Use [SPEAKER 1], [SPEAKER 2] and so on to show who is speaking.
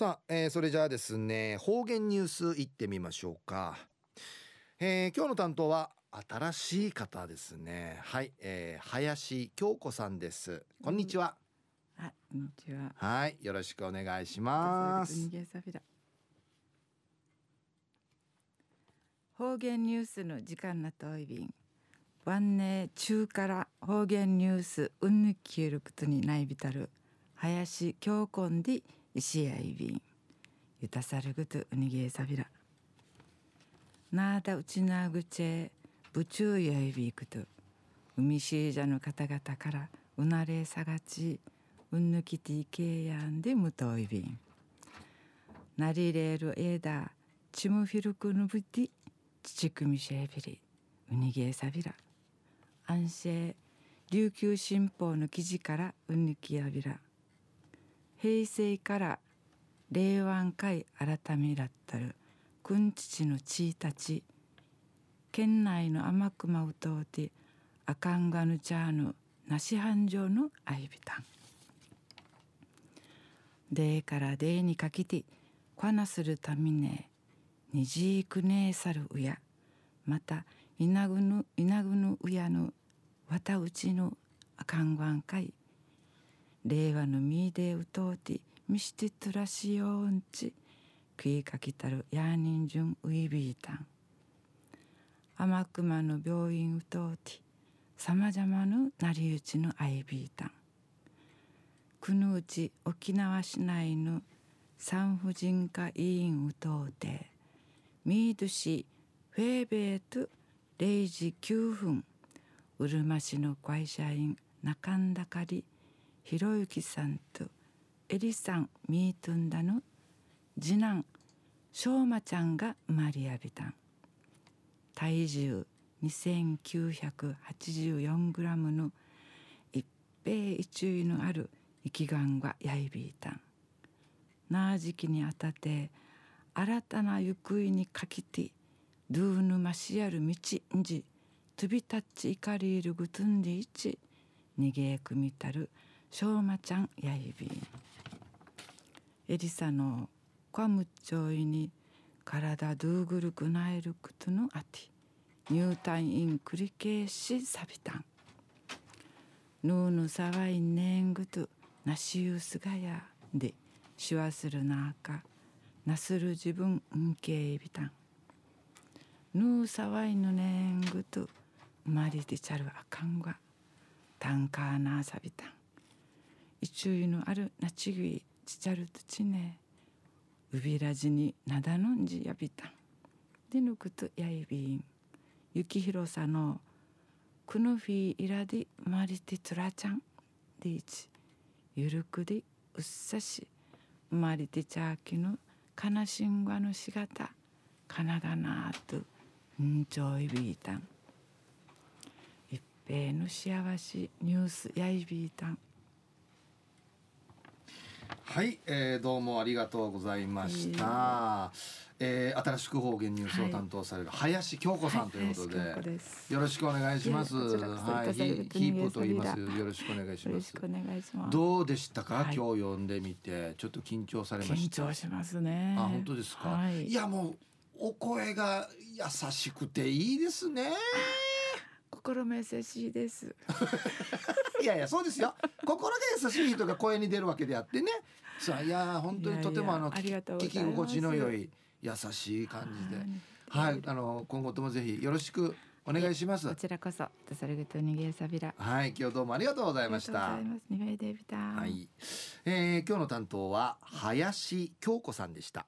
[SPEAKER 1] さあ、えー、それじゃあですね方言ニュースいってみましょうか、えー、今日の担当は新しい方ですね。はい、えー、林京子さんです。こんにちは、
[SPEAKER 2] うん、こんにちは。
[SPEAKER 1] はいよろしくお願いします。
[SPEAKER 2] 方言ニュースの時間なといびん晩年中から方言ニュースうんぬきることにないびたる林京子んで石やいびんゆたさるぐとうにげさびらなあだうちなぐちえぶちゅうやいびくと。海しいじゃの方々からうなれさがちうんぬきていけやんでむといびんなりれるえだちむフィルクぬぶてちちくみしえびりうにげさびら安政琉球新報の記事からうぬきやびら。平成から令和会改めらったるくんちちのちいたち県内の天熊うとうてあかんがぬちゃぬなし繁盛のあいびたんでからでにかきてこなするためねにじいくねえさるうやまたいなぐぬいなぐぬうやぬわたうちのあかんわんかい令和のみでうとうてみしてとらしようんち食いかきたるやにんじゅんういびいたん天熊の病院うとうてさまざまのなりうちのあいびいたんくぬうち沖縄市内の産婦人科医院うとうてミード市フェーベート0時9分うるま市の会社員中んだかりひろゆきさんとえりさんみーとんだの次男しょうまちゃんが生まれやびたん体重2984グラムの一平一位のある生きがんがやいびいたんなあ時期にあたて新たな行方にかきてドゥーヌマシアル道んじとびたちいかりいるぐとんでいち逃げくみたるしょうまちゃんやいびん。エリサのこむちょいに体ドゥーグルくなえることのあて入退院繰り返しさびたんヌーヌサワインネングとなしゆすがやでしわするなあかなする自分んけいびたんヌーサワインのネングと生まれてちゃるあかんがたんかなさびたん注意のあるなちぐいちちゃるとちねうびらじになだのんじやびたんでぬくとやいびん雪広さのくぬフィーいらでまりてつらちゃんでいちゆるくでうっさしまりてちゃきのかなしんがのしがたかながなあとんちょいびいたん一平の幸せニュースやいびいたん
[SPEAKER 1] はい、えー、どうもありがとうございました。えー、新しく方言ニュースを担当される林京子さんということではい、でよろしくお願いします。はい、ヒープと言います。よろしくお願いします。
[SPEAKER 2] ます
[SPEAKER 1] どうでしたか、はい、今日読んでみてちょっと緊張されまし
[SPEAKER 2] た？緊張しますね。
[SPEAKER 1] あ本当ですか？はい、いやもうお声が優しくていいですね。
[SPEAKER 2] 心も優しいです。
[SPEAKER 1] いやいやそうですよ心が優しい人が声に出るわけであってねさあいや本当にとてもあの聞き心地の良い優しい感じではいあの今後ともぜひよろしくお願いします。
[SPEAKER 2] こちらこそ、とさるぐとにげさびら。
[SPEAKER 1] はい、今日どうもありがとうございました。は
[SPEAKER 2] い、
[SPEAKER 1] えー、今日の担当は林京子さんでした。